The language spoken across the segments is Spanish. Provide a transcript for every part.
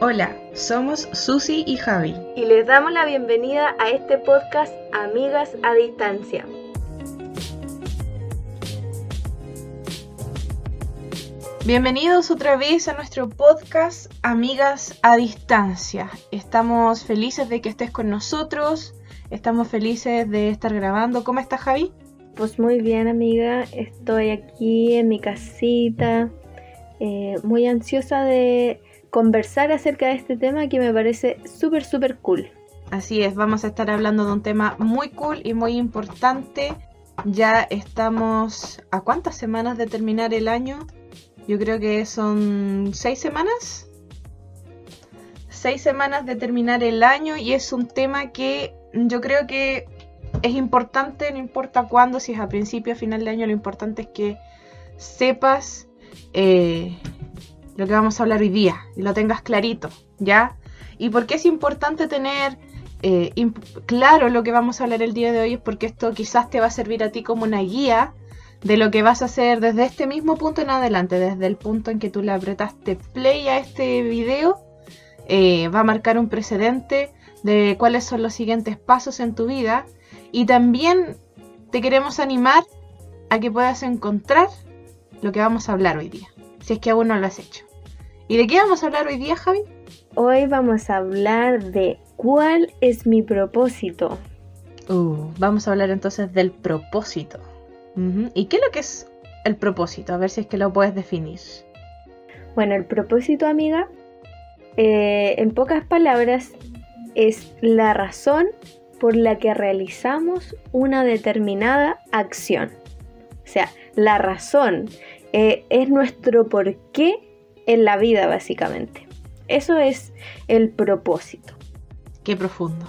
Hola, somos Susi y Javi. Y les damos la bienvenida a este podcast Amigas a Distancia. Bienvenidos otra vez a nuestro podcast Amigas a Distancia. Estamos felices de que estés con nosotros, estamos felices de estar grabando. ¿Cómo estás Javi? Pues muy bien amiga, estoy aquí en mi casita, eh, muy ansiosa de conversar acerca de este tema que me parece súper, súper cool. Así es, vamos a estar hablando de un tema muy cool y muy importante. Ya estamos a cuántas semanas de terminar el año. Yo creo que son seis semanas. Seis semanas de terminar el año y es un tema que yo creo que es importante, no importa cuándo, si es a principio a final de año, lo importante es que sepas eh, lo que vamos a hablar hoy día y lo tengas clarito, ¿ya? ¿Y por qué es importante tener eh, claro lo que vamos a hablar el día de hoy? Es porque esto quizás te va a servir a ti como una guía de lo que vas a hacer desde este mismo punto en adelante, desde el punto en que tú le apretaste play a este video, eh, va a marcar un precedente de cuáles son los siguientes pasos en tu vida y también te queremos animar a que puedas encontrar lo que vamos a hablar hoy día, si es que aún no lo has hecho. ¿Y de qué vamos a hablar hoy día, Javi? Hoy vamos a hablar de cuál es mi propósito. Uh, vamos a hablar entonces del propósito. ¿Y qué es lo que es el propósito? A ver si es que lo puedes definir. Bueno, el propósito, amiga, eh, en pocas palabras, es la razón por la que realizamos una determinada acción. O sea, la razón eh, es nuestro por qué en la vida, básicamente. Eso es el propósito. Qué profundo.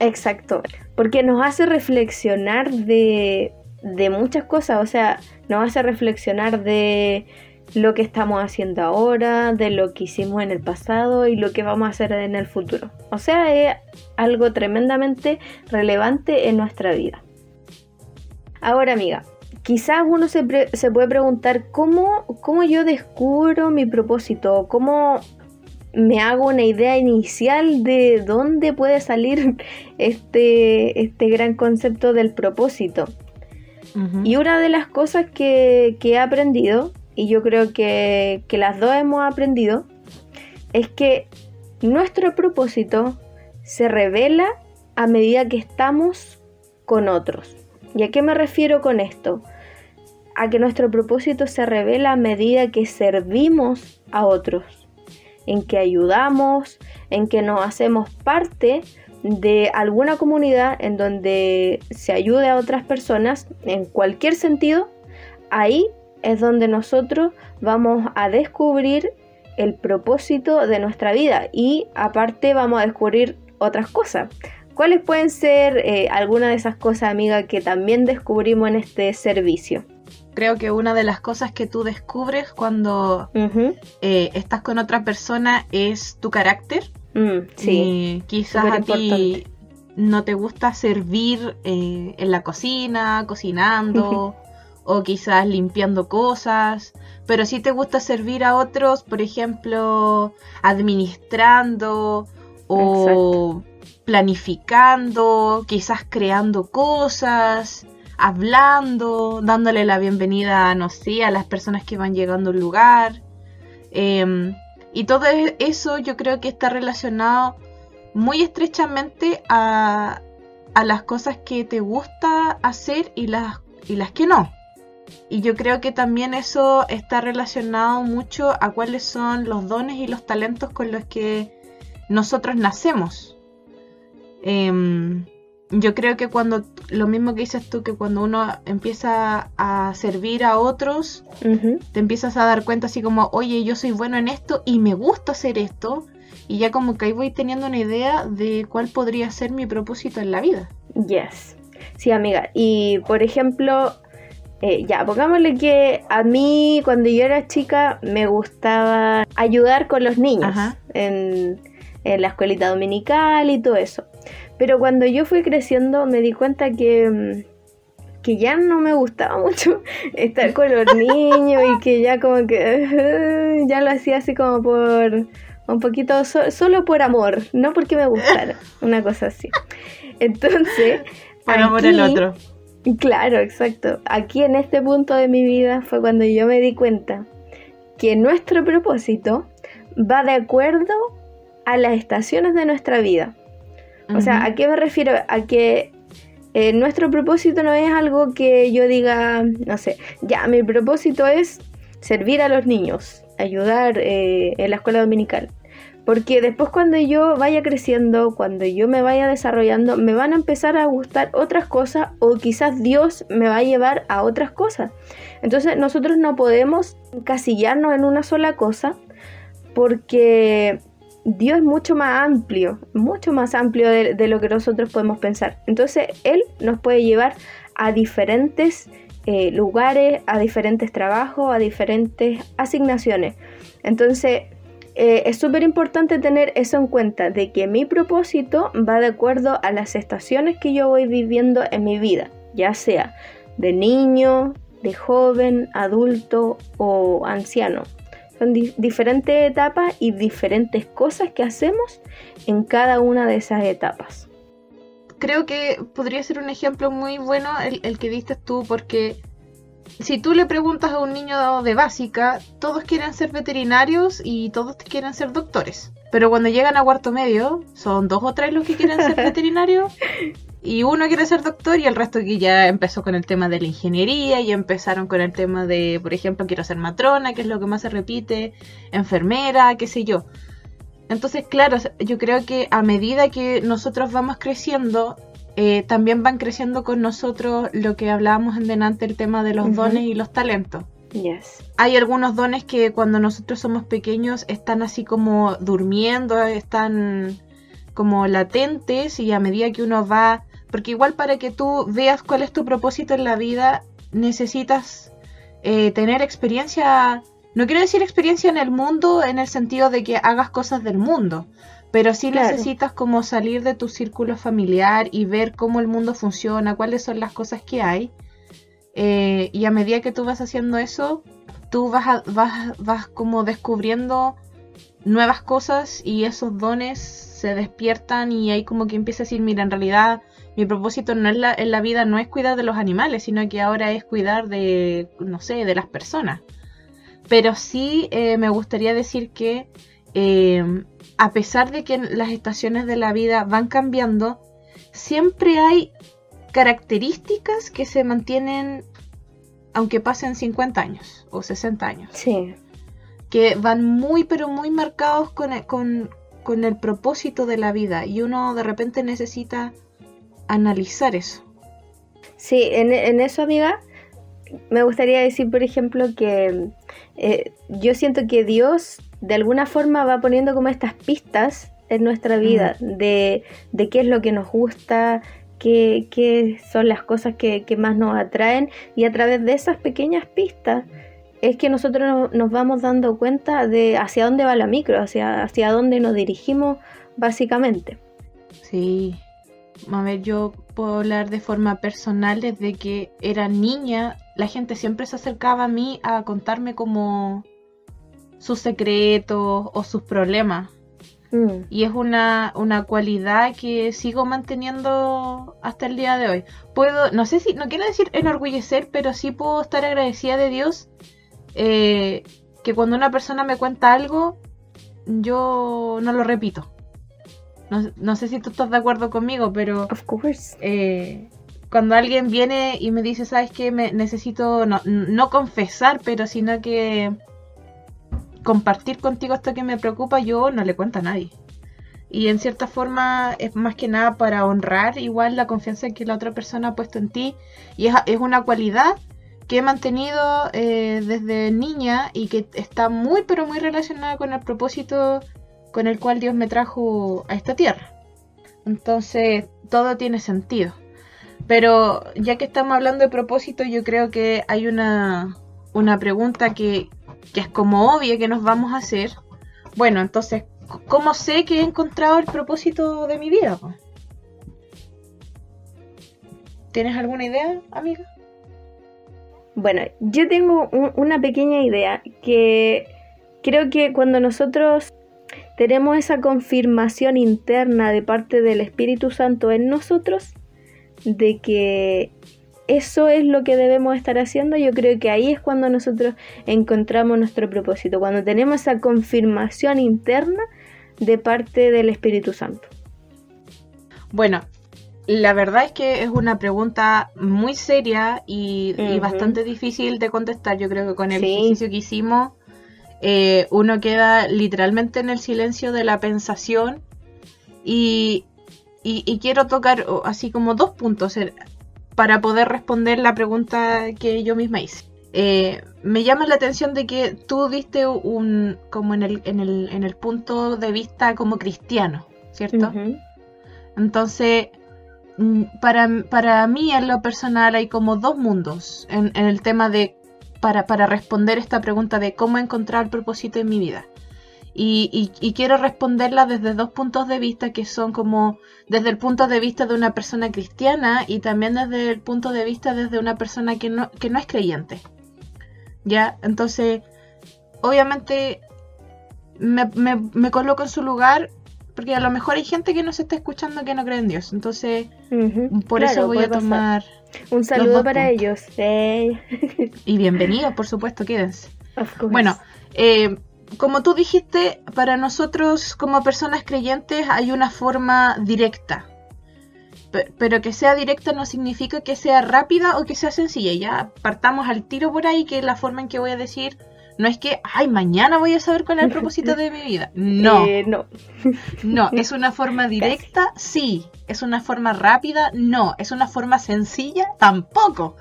Exacto, porque nos hace reflexionar de, de muchas cosas, o sea, nos hace reflexionar de lo que estamos haciendo ahora, de lo que hicimos en el pasado y lo que vamos a hacer en el futuro. O sea, es algo tremendamente relevante en nuestra vida. Ahora, amiga, quizás uno se, puede preguntar cómo, cómo yo descubro mi propósito, cómo me hago una idea inicial de dónde puede salir este, este gran concepto del propósito. Y una de las cosas que, he aprendido, y yo creo que, que las dos hemos aprendido, es que nuestro propósito se revela a medida que estamos con otros. ¿Y a qué me refiero con esto? A que nuestro propósito se revela a medida que servimos a otros, en que ayudamos, en que nos hacemos parte de alguna comunidad en donde se ayude a otras personas en cualquier sentido, ahí es donde nosotros vamos a descubrir el propósito de nuestra vida y aparte vamos a descubrir otras cosas. ¿Cuáles pueden ser eh, algunas de esas cosas, amiga, que también descubrimos en este servicio? Creo que una de las cosas que tú descubres cuando eh, estás con otra persona es tu carácter. Mm, sí. quizás a ti no te gusta servir eh, en la cocina, cocinando, o quizás limpiando cosas, pero sí te gusta servir a otros, por ejemplo, administrando o planificando, quizás creando cosas hablando, dándole la bienvenida, no sé, a las personas que van llegando al lugar. Em, y todo e-, eso yo creo que está relacionado muy estrechamente a, a las cosas que te gusta hacer y las, y las que no. Y yo creo que también eso está relacionado mucho a cuáles son los dones y los talentos con los que nosotros nacemos. Em, yo creo que cuando, lo mismo que dices tú, que cuando uno empieza a servir a otros, te empiezas a dar cuenta así como, oye, yo soy bueno en esto y me gusta hacer esto, y ya como que ahí voy teniendo una idea de cuál podría ser mi propósito en la vida. Yes. Sí, amiga. Y por ejemplo, eh, ya, pongámosle que a mí cuando yo era chica me gustaba ayudar con los niños en, en la escuelita dominical y todo eso. Pero cuando yo fui creciendo me di cuenta que, mm, que ya no me gustaba mucho estar con los niños y que ya como que ya lo hacía así como por, un poquito solo por amor, no porque me gustara, una cosa así. Entonces, por amor al otro. Claro, exacto. Aquí en este punto de mi vida fue cuando yo me di cuenta que nuestro propósito va de acuerdo a las estaciones de nuestra vida. O sea, ¿a qué me refiero? A que eh, nuestro propósito no es algo que yo diga, no sé, ya, mi propósito es servir a los niños, ayudar eh, en la escuela dominical. Porque después cuando yo vaya creciendo, cuando yo me vaya desarrollando, me van a empezar a gustar otras cosas o quizás Dios me va a llevar a otras cosas. Entonces nosotros no podemos encasillarnos en una sola cosa porque Dios es mucho más amplio, mucho más amplio de, lo que nosotros podemos pensar. Entonces Él nos puede llevar a diferentes eh, lugares, a diferentes trabajos, a diferentes asignaciones. Entonces eh, es súper importante tener eso en cuenta, de que mi propósito va de acuerdo a las estaciones que yo voy viviendo en mi vida, ya sea de niño, de joven, adulto o anciano. Son diferentes etapas y diferentes cosas que hacemos en cada una de esas etapas. Creo que podría ser un ejemplo muy bueno el, el que diste tú, porque si tú le preguntas a un niño de básica, todos quieren ser veterinarios y todos quieren ser doctores. Pero cuando llegan a cuarto medio, son dos o tres los que quieren ser veterinarios y uno quiere ser doctor y el resto que ya empezó con el tema de la ingeniería y empezaron con el tema de, por ejemplo, quiero ser matrona, que es lo que más se repite, enfermera, qué sé yo. Entonces, claro, yo creo que a medida que nosotros vamos creciendo, eh, también van creciendo con nosotros lo que hablábamos en delante, el tema de los dones y los talentos. Hay algunos dones que cuando nosotros somos pequeños están así como durmiendo, están como latentes y a medida que uno va, porque igual para que tú veas cuál es tu propósito en la vida, necesitas eh, tener experiencia, no quiero decir experiencia en el mundo en el sentido de que hagas cosas del mundo, pero sí necesitas como salir de tu círculo familiar y ver cómo el mundo funciona, cuáles son las cosas que hay. Eh, y a medida que tú vas haciendo eso, tú vas, vas, vas como descubriendo nuevas cosas y esos dones se despiertan y ahí como que empieza a decir, mira, en realidad mi propósito no es la, en la vida no es cuidar de los animales, sino que ahora es cuidar de, no sé, de las personas. Pero sí eh, me gustaría decir que eh, a pesar de que las estaciones de la vida van cambiando, siempre hay características que se mantienen aunque pasen 50 años o 60 años. Sí. Que van muy, pero muy marcados con el, con, el propósito de la vida y uno de repente necesita analizar eso. Sí, en, en eso, amiga, me gustaría decir, por ejemplo, que eh, yo siento que Dios de alguna forma va poniendo como estas pistas en nuestra vida de, qué es lo que nos gusta, qué, son las cosas que, más nos atraen y a través de esas pequeñas pistas es que nosotros nos, vamos dando cuenta de hacia dónde va la micro, hacia, hacia dónde nos dirigimos básicamente. Sí, a ver, yo puedo hablar de forma personal desde que era niña, la gente siempre se acercaba a mí a contarme como sus secretos o sus problemas. Mm. Y es una, una cualidad que sigo manteniendo hasta el día de hoy. Puedo, no sé si, no quiero decir enorgullecer, pero sí puedo estar agradecida de Dios eh, que cuando una persona me cuenta algo, yo no lo repito. No, sé si tú estás de acuerdo conmigo, pero... Of course. Eh, cuando alguien viene y me dice, ¿sabes qué? Me necesito no, no confesar, pero sino que compartir contigo esto que me preocupa, yo no le cuento a nadie. Y en cierta forma es más que nada para honrar igual la confianza que la otra persona ha puesto en ti. Y es, una cualidad que he mantenido eh, desde niña y que está muy pero muy relacionada con el propósito con el cual Dios me trajo a esta tierra. Entonces todo tiene sentido. Pero ya que estamos hablando de propósito, yo creo que hay una, una pregunta que, que es como obvia que nos vamos a hacer. Bueno, entonces, ¿cómo sé que he encontrado el propósito de mi vida? ¿Tienes alguna idea, amiga? Bueno, yo tengo una pequeña idea que creo que cuando nosotros tenemos esa confirmación interna de parte del Espíritu Santo en nosotros de que eso es lo que debemos estar haciendo, yo creo que ahí es cuando nosotros encontramos nuestro propósito, cuando tenemos esa confirmación interna de parte del Espíritu Santo. Bueno, la verdad es que es una pregunta muy seria y, bastante difícil de contestar. Yo creo que con el ejercicio que hicimos, eh, uno queda literalmente en el silencio de la pensación y, y quiero tocar así como dos puntos para poder responder la pregunta que yo misma hice. Eh, me llama la atención de que tú diste un como en el, en el, en el punto de vista como cristiano, ¿cierto? Entonces, mm, para, para, mí en lo personal hay como dos mundos en, el tema de, para, para responder esta pregunta de cómo encontrar el propósito en mi vida. Y, quiero responderla desde dos puntos de vista que son como desde el punto de vista de una persona cristiana y también desde el punto de vista desde una persona que no, que no es creyente. ¿Ya? Entonces, obviamente me, me, coloco en su lugar porque a lo mejor hay gente que no se está escuchando que no cree en Dios. Entonces, por eso voy a tomar... Un saludo para ellos. y bienvenidos, por supuesto, quédense. Bueno, eh, como tú dijiste, para nosotros como personas creyentes hay una forma directa. Pero que sea directa no significa que sea rápida o que sea sencilla. Ya partamos al tiro por ahí, que la forma en que voy a decir no es que, ay, mañana voy a saber cuál es el propósito de mi vida. No. Eh, no. no, es una forma directa, sí. Es una forma rápida, no. Es una forma sencilla, tampoco.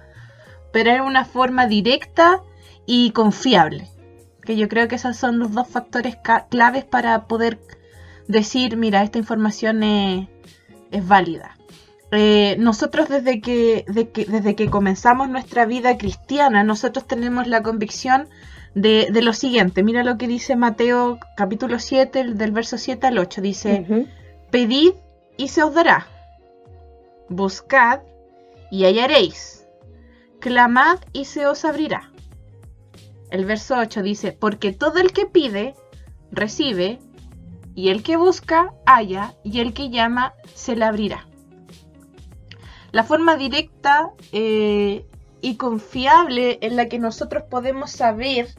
Pero es una forma directa y confiable que yo creo que esos son los dos factores claves para poder decir, mira, esta información es, válida. Eh, nosotros desde que, desde que comenzamos nuestra vida cristiana, nosotros tenemos la convicción de, lo siguiente. Mira lo que dice Mateo capítulo 7, del verso 7 al 8. Dice, pedid y se os dará. Buscad y hallaréis. Clamad y se os abrirá. El verso 8 dice, porque todo el que pide, recibe, y el que busca, halla, y el que llama, se le abrirá. La forma directa eh, y confiable en la que nosotros podemos saber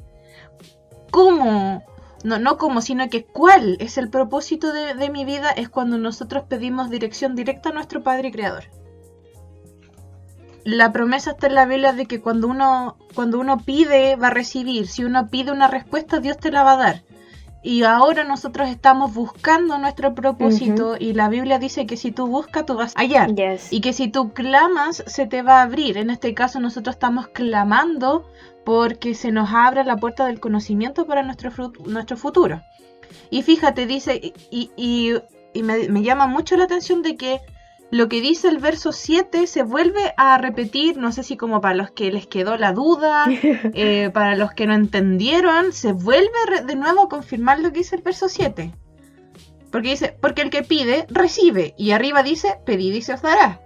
cómo, no, no cómo, sino que cuál es el propósito de, de mi vida es cuando nosotros pedimos dirección directa a nuestro Padre Creador la promesa está en la Biblia de que cuando uno, cuando uno pide, va a recibir. Si uno pide una respuesta, Dios te la va a dar. Y ahora nosotros estamos buscando nuestro propósito y la Biblia dice que si tú buscas, tú vas a hallar. Y que si tú clamas, se te va a abrir. En este caso nosotros estamos clamando porque se nos abra la puerta del conocimiento para nuestro, nuestro futuro. Y fíjate, dice, y, y, me, me llama mucho la atención de que lo que dice el verso 7 se vuelve a repetir, no sé si como para los que les quedó la duda, eh, para los que no entendieron, se vuelve de nuevo a confirmar lo que dice el verso 7. Porque dice, porque el que pide, recibe. Y arriba dice, pedid y se os dará.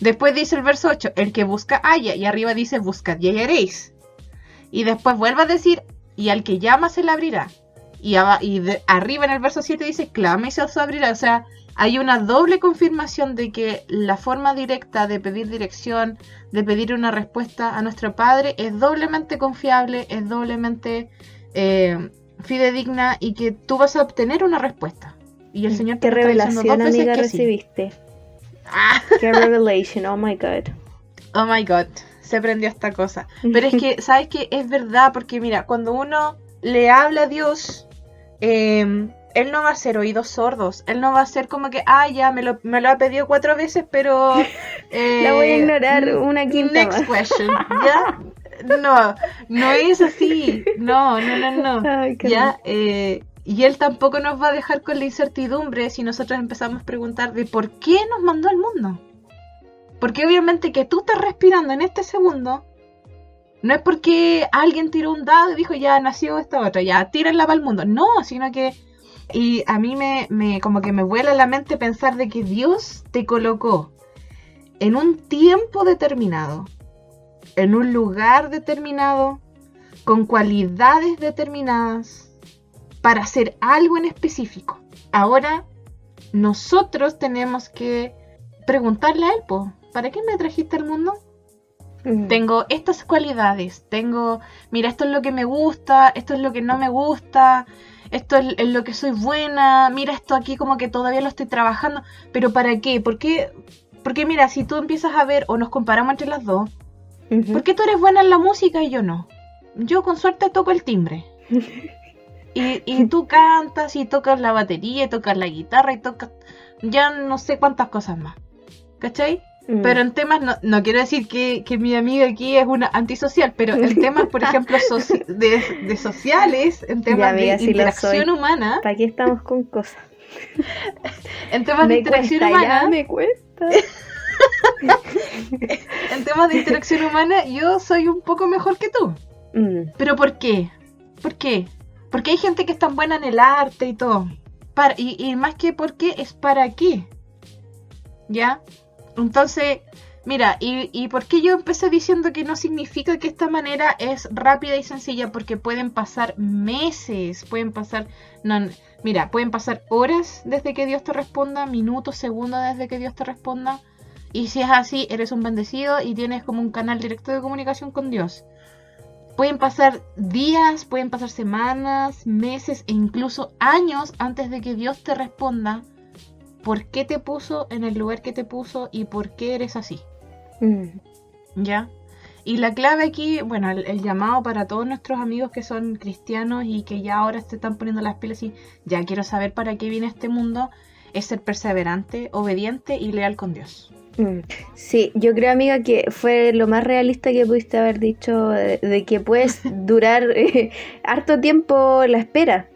Después dice el verso 8, el que busca, halla. Y arriba dice, buscad y hallaréis. Y después vuelve a decir, y al que llama se le abrirá. Y, arriba en el verso 7 dice, clama y se os abrirá. O sea, hay una doble confirmación de que la forma directa de pedir dirección, de pedir una respuesta a nuestro Padre es doblemente confiable, es doblemente eh, fidedigna y que tú vas a obtener una respuesta. Y el Señor te ¿Qué revelación, amiga, recibiste? Ah. Qué revelación, oh my God. Oh my God, se prendió esta cosa. Pero es que, ¿sabes qué? Es verdad, porque mira, cuando uno le habla a Dios, eh, él no va a ser oídos sordos. Él no va a ser como que, ah, ya, me lo, me lo ha pedido cuatro veces, pero... La voy a ignorar eh, una quinta Next question, ¿ya? No, no es así. No, no, no, no. ya, eh, y él tampoco nos va a dejar con la incertidumbre si nosotros empezamos a preguntar de por qué nos mandó al mundo. Porque obviamente que tú estás respirando en este segundo, no es porque alguien tiró un dado y dijo ya nació esta otra, ya tírenla para el mundo. No, sino que y a mí me, como que me vuela la mente pensar de que Dios te colocó en un tiempo determinado, en un lugar determinado, con cualidades determinadas, para hacer algo en específico. Ahora nosotros tenemos que preguntarle a él, po, ¿para qué me trajiste al mundo? Mm. Tengo estas cualidades, tengo, mira, esto es lo que me gusta, esto es lo que no me gusta, esto es lo que soy buena, mira esto aquí como que todavía lo estoy trabajando, pero ¿para qué? ¿Por qué? Porque mira, si tú empiezas a ver o nos comparamos entre las dos. ¿por qué tú eres buena en la música y yo no? Yo con suerte toco el timbre. Y, y tú cantas y tocas la batería y tocas la guitarra y tocas ya no sé cuántas cosas más. ¿Cachai? Mm. Pero en temas, no, no quiero decir que, que mi amiga aquí es una antisocial, pero en temas, por ejemplo, de, de sociales, en temas de interacción humana, ¿Para qué estamos con cosas? en temas de interacción cuesta, ya humana, me cuesta. en temas de interacción humana, yo soy un poco mejor que tú. Mm. ¿Pero por qué? ¿Por qué? Porque hay gente que es tan buena en el arte y todo. Para, y, y más que por qué, es para qué. ¿Ya? Entonces, mira, y, y por qué yo empecé diciendo que no significa que esta manera es rápida y sencilla? Porque pueden pasar meses, pueden pasar... No, mira, pueden pasar horas desde que Dios te responda, minutos, segundos desde que Dios te responda. Y si es así, eres un bendecido y tienes como un canal directo de comunicación con Dios. Pueden pasar días, pueden pasar semanas, meses e incluso años antes de que Dios te responda por qué te puso en el lugar que te puso y por qué eres así. Mm. ¿Ya? Y la clave aquí, bueno, el, el llamado para todos nuestros amigos que son cristianos y que ya ahora se están poniendo las pilas y ya quiero saber para qué viene este mundo, es ser perseverante, obediente y leal con Dios. Mm. Sí, yo creo, amiga, que fue lo más realista que pudiste haber dicho de, de que puedes durar eh, harto tiempo la espera.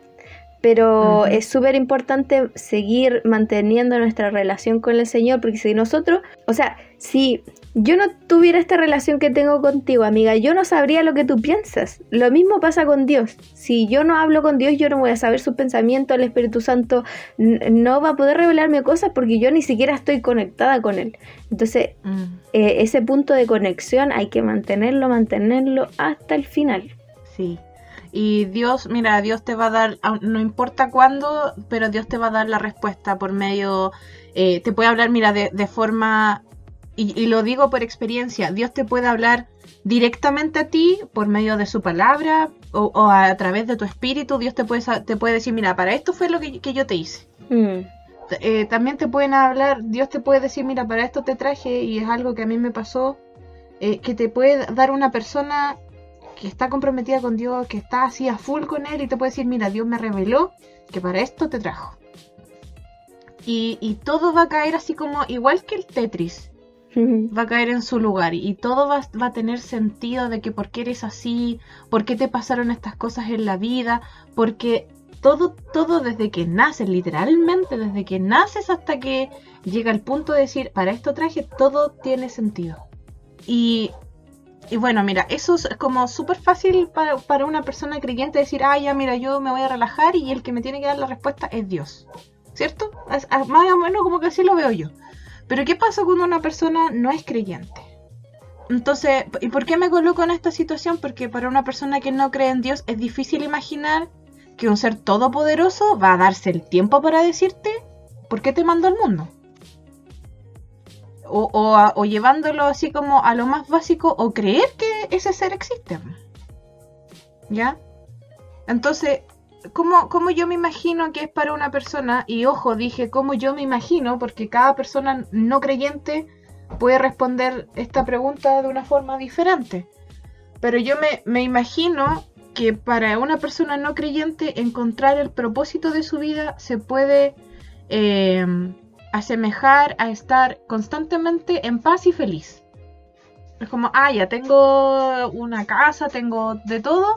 Pero es súper importante seguir manteniendo nuestra relación con el Señor, porque si nosotros, o sea, si yo no tuviera esta relación que tengo contigo, amiga, yo no sabría lo que tú piensas. Lo mismo pasa con Dios. Si yo no hablo con Dios, yo no voy a saber sus pensamientos, el Espíritu Santo no va a poder revelarme cosas porque yo ni siquiera estoy conectada con Él. Entonces, Mm, eh, ese punto de conexión hay que mantenerlo, mantenerlo hasta el final. sí. Y Dios, mira, Dios te va a dar, no importa cuándo, pero Dios te va a dar la respuesta por medio, eh, te puede hablar, mira, de, de forma, y, y lo digo por experiencia, Dios te puede hablar directamente a ti por medio de su palabra o, o a, través de tu espíritu, Dios te puede, te puede decir, mira, para esto fue lo que, que yo te hice. Mm, Eh, también te pueden hablar, Dios te puede decir, mira, para esto te traje y es algo que a mí me pasó, eh, que te puede dar una persona que está comprometida con Dios, que está así a full con Él y te puede decir, mira, Dios me reveló que para esto te trajo. Y, y todo va a caer así como, igual que el Tetris, va a caer en su lugar y todo va, va a tener sentido de que por qué eres así, por qué te pasaron estas cosas en la vida, porque todo, todo desde que naces, literalmente desde que naces hasta que llega el punto de decir, para esto traje, todo tiene sentido. Y, y bueno, mira, eso es como súper fácil para, para una persona creyente decir, ah, ya, mira, yo me voy a relajar y el que me tiene que dar la respuesta es Dios. ¿Cierto? Es- es más o menos como que así lo veo yo. Pero ¿qué pasa cuando una persona no es creyente? Entonces, ¿y por qué me coloco en esta situación? Porque para una persona que no cree en Dios es difícil imaginar que un ser todopoderoso va a darse el tiempo para decirte por qué te mandó al mundo. O, llevándolo así como a lo más básico o creer que ese ser existe. ¿Ya? Entonces, ¿cómo, cómo yo me imagino que es para una persona? Y ojo, dije cómo yo me imagino, porque cada persona no creyente puede responder esta pregunta de una forma diferente. Pero yo me, me imagino que para una persona no creyente encontrar el propósito de su vida se puede eh, asemejar a estar constantemente en paz y feliz. Es como, ah, ya tengo una casa, tengo de todo.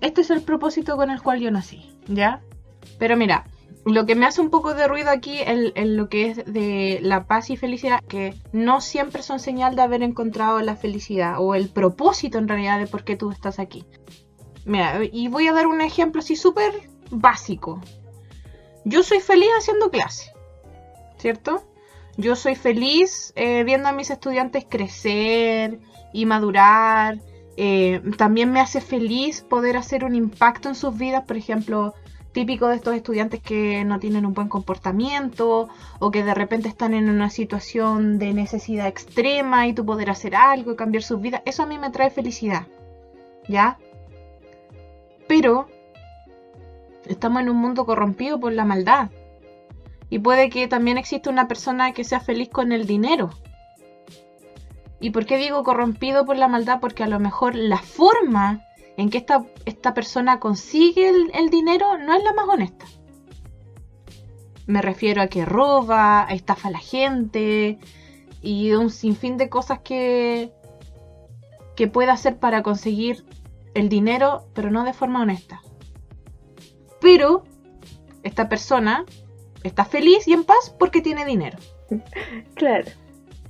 Este es el propósito con el cual yo nací, ¿ya? Pero mira, lo que me hace un poco de ruido aquí en, en lo que es de la paz y felicidad, que no siempre son señal de haber encontrado la felicidad o el propósito en realidad de por qué tú estás aquí. Mira, y voy a dar un ejemplo así súper básico. Yo soy feliz haciendo clase, ¿cierto? Yo soy feliz eh, viendo a mis estudiantes crecer y madurar. Eh, también me hace feliz poder hacer un impacto en sus vidas, por ejemplo, típico de estos estudiantes que no tienen un buen comportamiento o que de repente están en una situación de necesidad extrema y tú poder hacer algo y cambiar sus vidas, eso a mí me trae felicidad, ¿ya? Pero estamos en un mundo corrompido por la maldad y puede que también exista una persona que sea feliz con el dinero. ¿Y por qué digo corrompido por la maldad? Porque a lo mejor la forma en que esta, esta persona consigue el, dinero no es la más honesta. Me refiero a que roba, estafa a la gente y un sinfín de cosas que, que puede hacer para conseguir el dinero, pero no de forma honesta. Pero esta persona está feliz y en paz porque tiene dinero. Claro.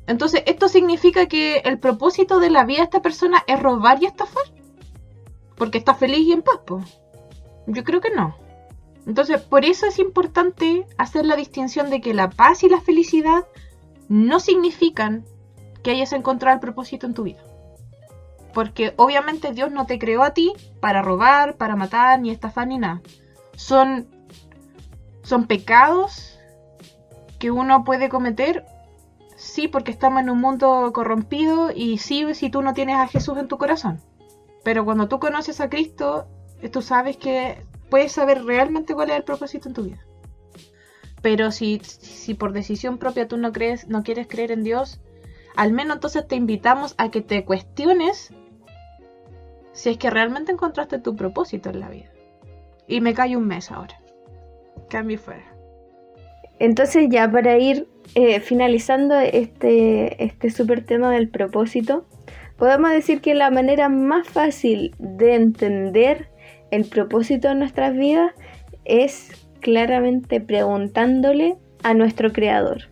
Entonces, ¿esto significa que el propósito de la vida de esta persona es robar y estafar? porque está feliz y en paz. Yo creo que no. Entonces, por eso es importante hacer la distinción de que la paz y la felicidad no significan que hayas encontrado el propósito en tu vida. Porque obviamente Dios no te creó a ti para robar, para matar, ni estafar, ni nada. Son, son pecados que uno puede cometer, sí, porque estamos en un mundo corrompido y sí, si tú no tienes a Jesús en tu corazón. Pero cuando tú conoces a Cristo, tú sabes que puedes saber realmente cuál es el propósito en tu vida. Pero si, si por decisión propia tú no crees, no quieres creer en Dios, al menos entonces te invitamos a que te cuestiones si es que realmente encontraste tu propósito en la vida. Y me cae un mes ahora. Cambio fuera. Entonces ya para ir eh, finalizando este, este super tema del propósito, Podemos decir que la manera más fácil de entender el propósito de nuestras vidas es claramente preguntándole a nuestro Creador.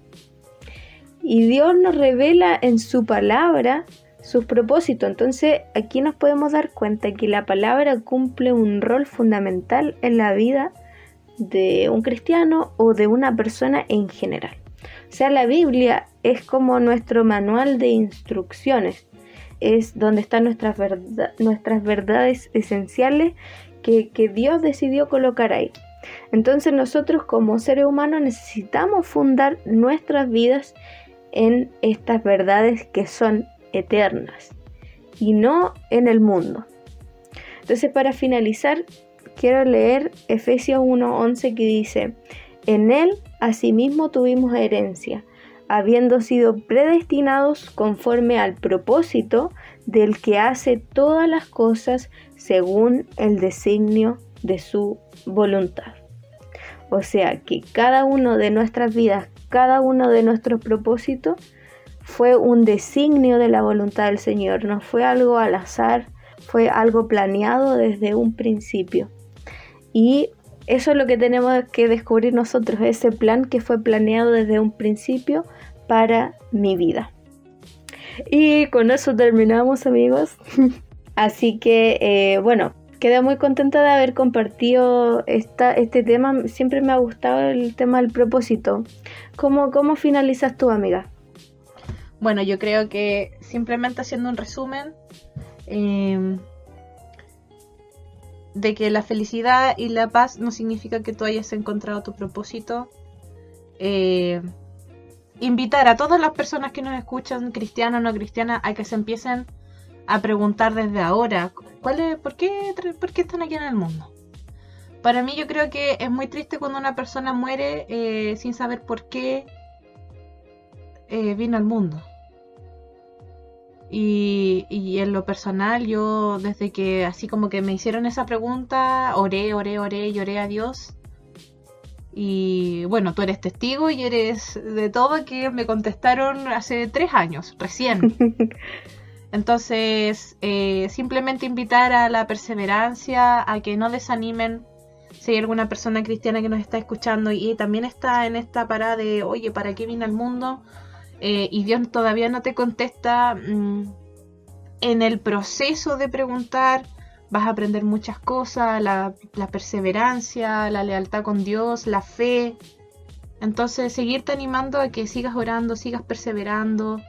Y Dios nos revela en su palabra sus propósitos. Entonces aquí nos podemos dar cuenta que la palabra cumple un rol fundamental en la vida de un cristiano o de una persona en general. O sea, la Biblia es como nuestro manual de instrucciones es donde están nuestras, verdades esenciales que, que Dios decidió colocar ahí. Entonces nosotros como seres humanos necesitamos fundar nuestras vidas en estas verdades que son eternas y no en el mundo. Entonces para finalizar quiero leer Efesios 1:11 que dice, en él asimismo tuvimos herencia habiendo sido predestinados conforme al propósito del que hace todas las cosas según el designio de su voluntad. O sea que cada uno de nuestras vidas, cada uno de nuestros propósitos fue un designio de la voluntad del Señor, no fue algo al azar, fue algo planeado desde un principio. Y eso es lo que tenemos que descubrir nosotros, ese plan que fue planeado desde un principio para mi vida. Y con eso terminamos amigos. Así que eh, bueno, quedé muy contenta de haber compartido esta, este tema. Siempre me ha gustado el tema del propósito. ¿Cómo, cómo finalizas tú amiga? Bueno, yo creo que simplemente haciendo un resumen em, de que la felicidad y la paz no significa que tú hayas encontrado tu propósito. Eh, invitar a todas las personas que nos escuchan, cristianas o no cristianas, a que se empiecen a preguntar desde ahora, ¿cuál es, por, qué, ¿por qué están aquí en el mundo? Para mí yo creo que es muy triste cuando una persona muere eh, sin saber por qué eh, vino al mundo. Y, y, en lo personal, yo desde que así como que me hicieron esa pregunta, oré, oré, oré, lloré a Dios. Y bueno, tú eres testigo y eres de todo que me contestaron hace tres años, recién. Entonces, eh, simplemente invitar a la perseverancia, a que no desanimen si hay alguna persona cristiana que nos está escuchando y también está en esta parada de, oye, ¿para qué vine al mundo? Eh, y Dios todavía no te contesta. Mm, en el proceso de preguntar, vas a aprender muchas cosas, la, perseverancia, la lealtad con Dios, la fe. Entonces, seguirte animando a que sigas orando, sigas perseverando.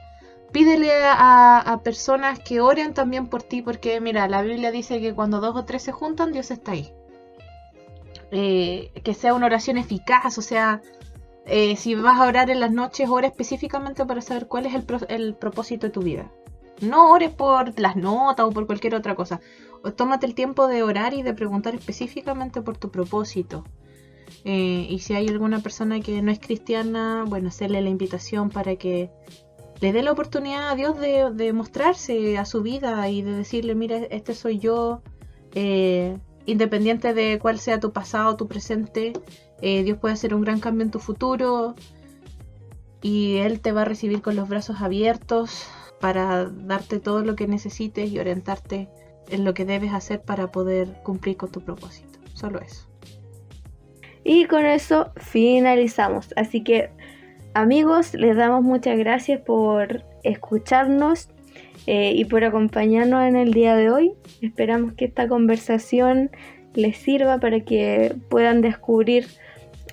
Pídele a, personas que oren también por ti, porque mira, la Biblia dice que cuando dos o tres se juntan, Dios está ahí. eh, que sea una oración eficaz, o sea, eh, si vas a orar en las noches, ora específicamente para saber cuál es el, el propósito de tu vida. No ores por las notas o por cualquier otra cosa. tómate el tiempo de orar y de preguntar específicamente por tu propósito. Eh, y si hay alguna persona que no es cristiana, bueno, hacerle la invitación para que le dé la oportunidad a Dios de, mostrarse a su vida y de decirle, mira, este soy yo, eh, independiente de cuál sea tu pasado, tu presente, eh, Dios puede hacer un gran cambio en tu futuro y Él te va a recibir con los brazos abiertos para darte todo lo que necesites y orientarte en lo que debes hacer para poder cumplir con tu propósito. Solo eso. Y con eso finalizamos. Así que amigos, les damos muchas gracias por escucharnos eh, y por acompañarnos en el día de hoy. Esperamos que esta conversación les sirva para que puedan descubrir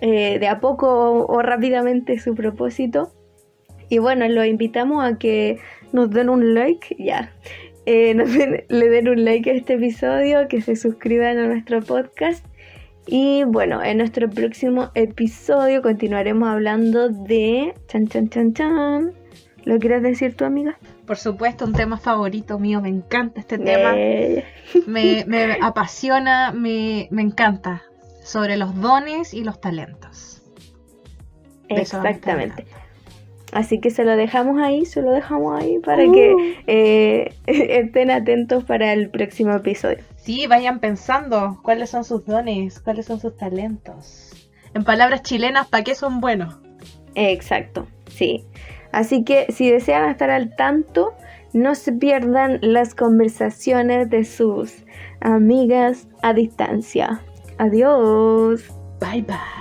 eh, de a poco o, rápidamente su propósito. Y bueno, los invitamos a que nos den un like, ya, eh, le den un like a este episodio, que se suscriban a nuestro podcast y bueno, en nuestro próximo episodio continuaremos hablando de... Chan, chan, chan, chan. ¿Lo quieres decir tu amiga? Por supuesto, un tema favorito mío, me encanta este tema. Me, me, apasiona, me, me encanta. Sobre los dones y los talentos. Exactamente. Así que se lo dejamos ahí, se lo dejamos ahí para que uh. eh, estén atentos para el próximo episodio. Sí, vayan pensando cuáles son sus dones, cuáles son sus talentos. En palabras chilenas, ¿para qué son buenos? Exacto, sí. Así que si desean estar al tanto, no se pierdan las conversaciones de sus amigas a distancia. Adiós. Bye bye.